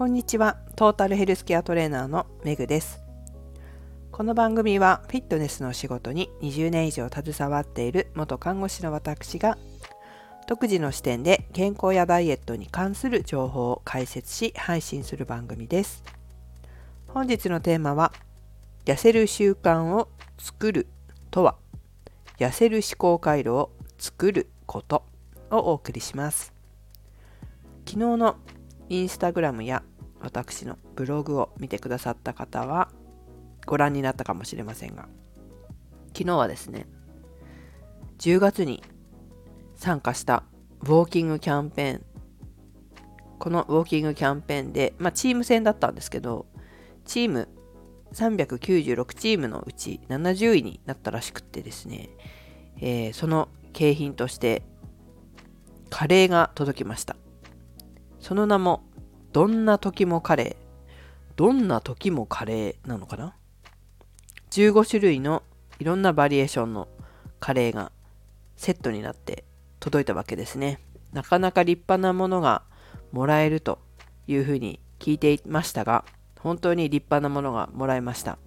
こんにちは。トータルヘルスケアトレーナーのメグです。この番組はフィットネスの仕事に20年以上携わっている元看護師の私が独自の視点で健康やダイエットに関する情報を解説し配信する番組です。本日のテーマは痩せる習慣を作るとは痩せる思考回路を作ることをお送りします。昨日のインスタグラムや私のブログを見てくださった方はご覧になったかもしれませんが昨日はですね10月に参加したウォーキングキャンペーンこのウォーキングキャンペーンで、まあ、チーム戦だったんですけどチーム396チームのうち70位になったらしくってですね、えー、その景品としてカレーが届きました。その名もどんな時もカレー。どんな時もカレーなのかな ?15 種類のいろんなバリエーションのカレーがセットになって届いたわけですね。なかなか立派なものがもらえるというふうに聞いていましたが、本当に立派なものがもらえました。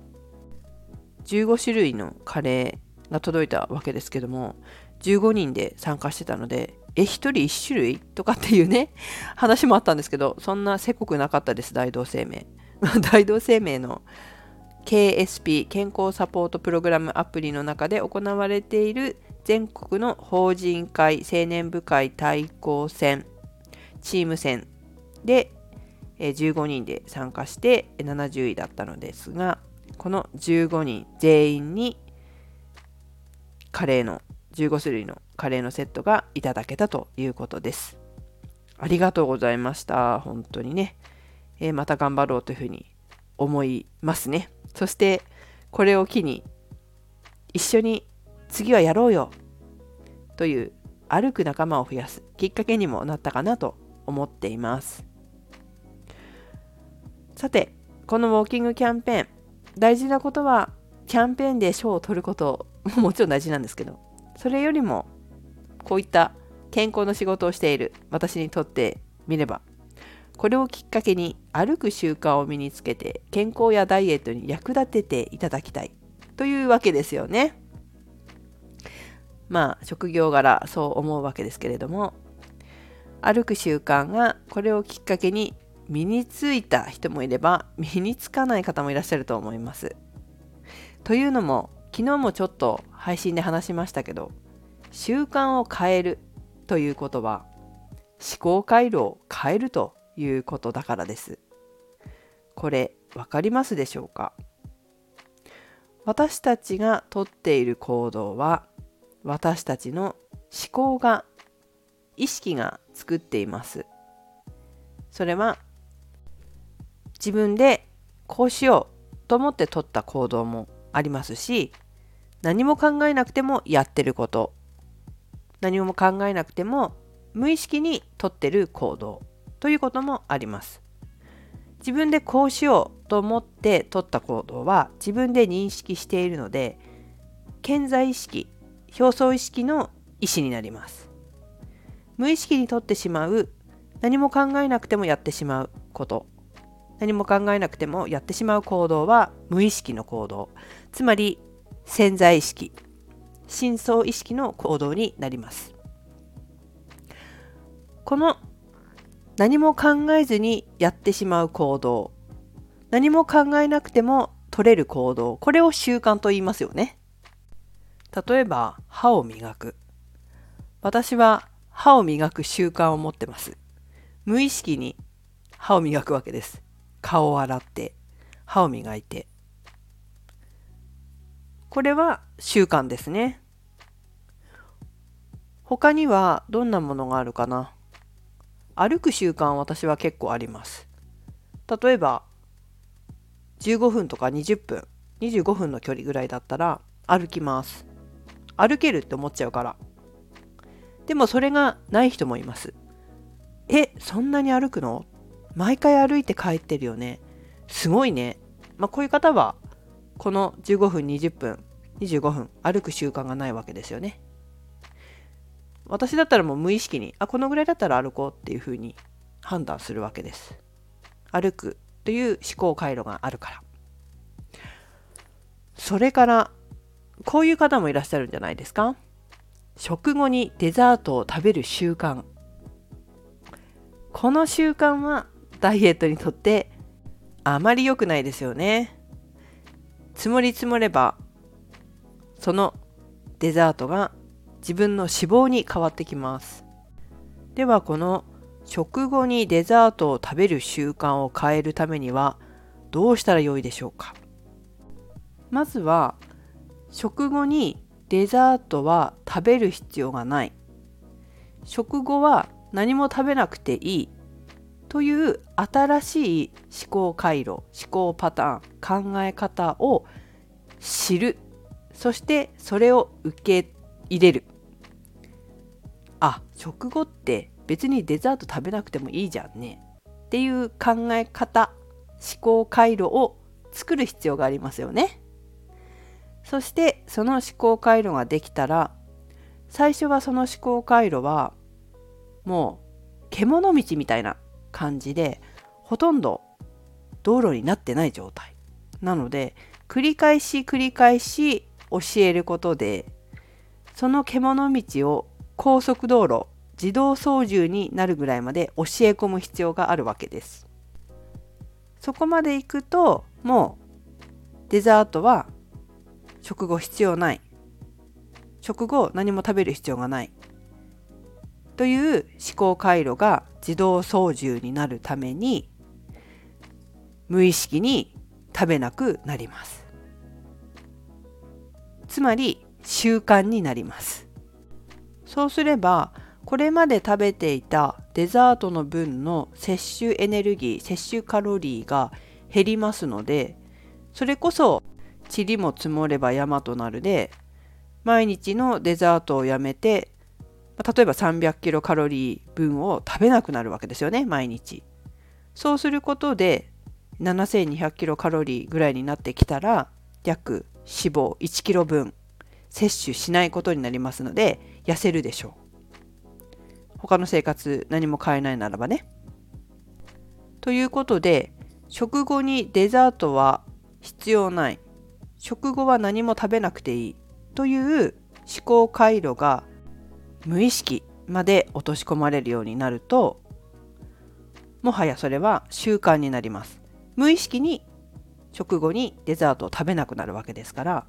15種類のカレーが届いたわけですけども、15人で参加してたので、え、1人1種類？とかっていうね、話もあったんですけど、そんなせこくなかったです、大同生命。大同生命の KSP 健康サポートプログラムアプリの中で行われている全国の法人会青年部会対抗戦チーム戦で15人で参加して70位だったのですがこの15人全員にカレーの15種類のカレーのセットがいただけたということです。ありがとうございました。本当にね。えー、また頑張ろうというふうに思いますね。そして、これを機に、一緒に次はやろうよという歩く仲間を増やすきっかけにもなったかなと思っています。さて、このウォーキングキャンペーン、大事なことは、キャンペーンで賞を取ることももちろん大事なんですけど、それよりもこういった健康の仕事をしている私にとってみればこれをきっかけに歩く習慣を身につけて健康やダイエットに役立てていただきたいというわけですよね。まあ職業柄そう思うわけですけれども歩く習慣がこれをきっかけに身についた人もいれば身につかない方もいらっしゃると思います。というのも昨日もちょっと配信で話しましたけど習慣を変えるということは思考回路を変えるということだからです。これ分かりますでしょうか？私たちがとっている行動は私たちの思考が意識が作っています。それは自分でこうしようと思って取った行動もありますし何も考えなくてもやってること何も考えなくても無意識にとってる行動ということもあります。自分でこうしようと思って取った行動は自分で認識しているので健在意識表層意識の意思になります。無意識にとってしまう何も考えなくてもやってしまうこと。何も考えなくてもやってしまう行動は無意識の行動。つまり潜在意識。深層意識の行動になります。この何も考えずにやってしまう行動何も考えなくても取れる行動これを習慣と言いますよね。例えば歯を磨く。私は歯を磨く習慣を持ってます。無意識に歯を磨くわけです。顔を洗って歯を磨いて。これは習慣ですね。他にはどんなものがあるかな？歩く習慣私は結構あります。例えば15分とか20分25分の距離ぐらいだったら歩きます。歩けるって思っちゃうから。でもそれがない人もいます。え、そんなに歩くの？毎回歩いて帰ってるよね？すごいね。まあこういう方はこの15分20分25分歩く習慣がないわけですよね私だったらもう無意識にあこのぐらいだったら歩こうっていうふうに判断するわけです。歩くという思考回路があるから。それからこういう方もいらっしゃるんじゃないですか。食後にデザートを食べる習慣。この習慣はダイエットにとってあまり良くないですよね。積もり積もればそのデザートが自分の脂肪に変わってきます。ではこの食後にデザートを食べる習慣を変えるためにはどうしたらよいでしょうか？まずは食後にデザートは食べる必要がない。食後は何も食べなくていいという新しい思考回路思考パターン考え方を知る。そしてそれを受け入れる。食後って別にデザート食べなくてもいいじゃんね。っていう考え方思考回路を作る必要がありますよね。そしてその思考回路ができたら最初はその思考回路はもう獣道みたいな感じでほとんど道路になってない状態。なので繰り返し繰り返し教えることでその獣道を高速道路自動操縦になるぐらいまで教え込む必要があるわけです。そこまで行くともうデザートは食後必要ない。食後何も食べる必要がない。という思考回路が自動操縦になるために無意識に食べなくなります。つまり習慣になります。そうすればこれまで食べていたデザートの分の摂取エネルギー摂取カロリーが減りますのでそれこそ塵も積もれば山となるで毎日のデザートをやめて例えば300キロカロリー分を食べなくなるわけですよね毎日。そうすることで7200キロカロリーぐらいになってきたら約脂肪1キロ分摂取しないことになりますので痩せるでしょう。他の生活何も変えないならばね。ということで食後にデザートは必要ない。食後は何も食べなくていい。という思考回路が無意識まで落とし込まれるようになるともはやそれは習慣になります。無意識に食後にデザートを食べなくなるわけですから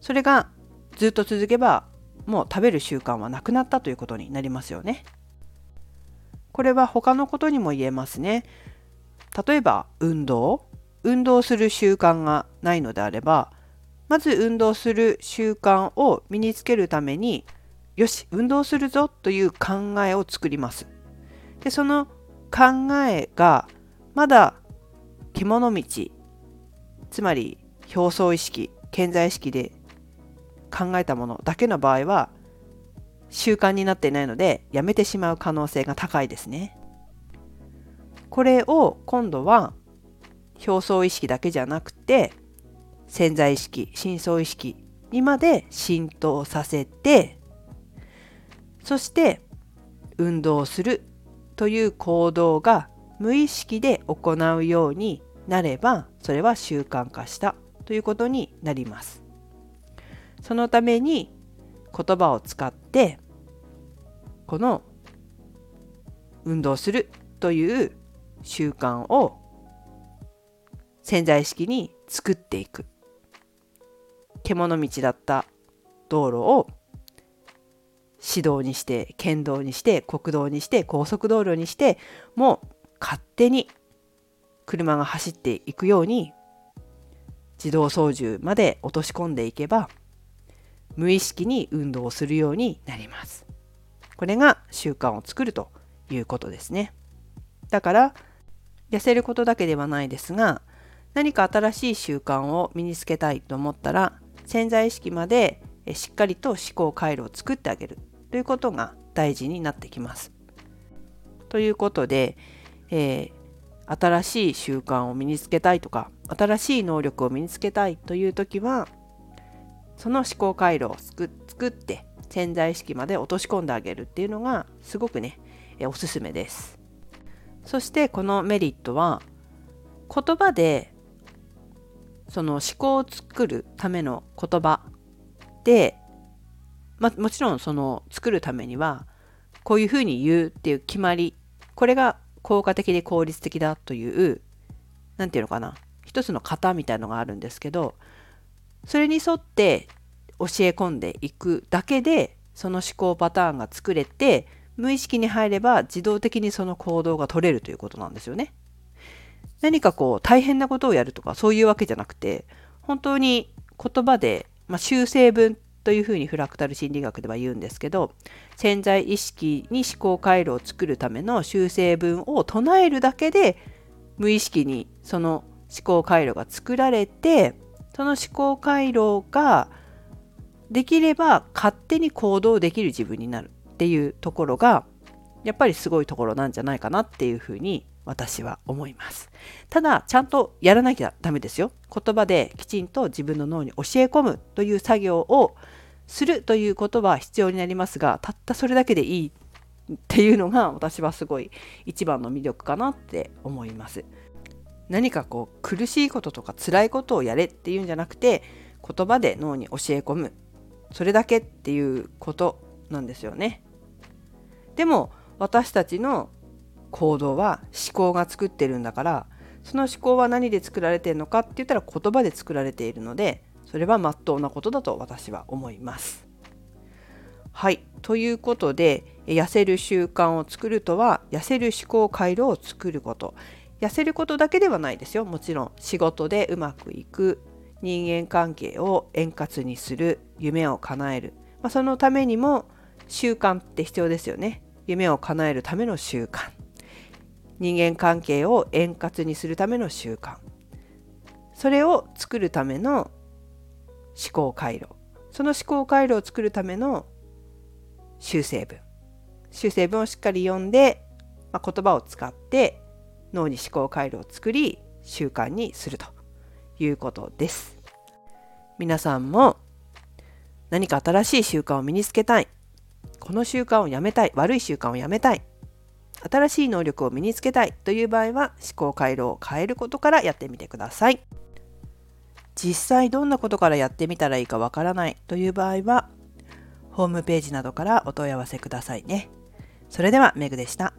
それがずっと続けばもう食べる習慣はなくなったということになりますよね。これは他のことにも言えますね。例えば運動。運動する習慣がないのであればまず運動する習慣を身につけるためによし運動するぞという考えを作ります。でその考えがまだ獣道つまり表層意識健在意識で考えたものだけの場合は習慣になっていないのでやめてしまう可能性が高いですね。これを今度は表層意識だけじゃなくて潜在意識深層意識にまで浸透させてそして運動するという行動が無意識で行うようになればそれは習慣化したということになります。そのために言葉を使ってこの運動するという習慣を潜在意識に作っていく。獣道だった道路を指導にして県道にして国道にして高速道路にしてもう勝手に車が走っていくように自動操縦まで落とし込んでいけば無意識に運動をするようになります。これが習慣を作るということですね。だから痩せることだけではないですが何か新しい習慣を身につけたいと思ったら潜在意識までしっかりと思考回路を作ってあげるということが大事になってきます。ということで、えー、新しい習慣を身につけたいとか新しい能力を身につけたいという時はその思考回路を作って潜在意識まで落とし込んであげるっていうのがすごくね、えおすすめです。そしてこのメリットは言葉でその思考を作るための言葉で、まあ、もちろんその作るためにはこういうふうに言うっていう決まりこれが効果的で効率的だという何て言うのかな一つの型みたいのがあるんですけどそれに沿って教え込んでいくだけでその思考パターンが作れて無意識に入れば自動的にその行動が取れるということなんですよね。何かこう大変なことをやるとかそういうわけじゃなくて本当に言葉で、まあ、修正文というふうにフラクタル心理学では言うんですけど潜在意識に思考回路を作るための修正文を唱えるだけで無意識にその思考回路が作られてその思考回路ができれば勝手に行動できる自分になるっていうところがやっぱりすごいところなんじゃないかなっていうふうに私は思います。ただちゃんとやらなきゃダメですよ。言葉できちんと自分の脳に教え込むという作業をするということは必要になりますがたったそれだけでいいっていうのが私はすごい一番の魅力かなって思います。何かこう苦しいこととか辛いことをやれっていうんじゃなくて言葉で脳に教え込むそれだけっていうことなんですよね。でも私たちの行動は思考が作ってるんだからその思考は何で作られてるのかって言ったら言葉で作られているのでそれは真っ当なことだと私は思います。はいということで痩せる習慣を作るとは痩せる思考回路を作ること痩せることだけではないですよ。もちろん仕事でうまくいく人間関係を円滑にする夢を叶える、まあ、そのためにも習慣って必要ですよね。夢を叶えるための習慣。人間関係を円滑にするための習慣。それを作るための思考回路。その思考回路を作るための修正文。修正文をしっかり読んで、まあ、言葉を使って脳に思考回路を作り習慣にするということです。皆さんも何か新しい習慣を身につけたい。この習慣をやめたい。悪い習慣をやめたい。新しい能力を身につけたいという場合は思考回路を変えることからやってみてください。実際どんなことからやってみたらいいかわからないという場合はホームページなどからお問い合わせくださいね。それではメグでした。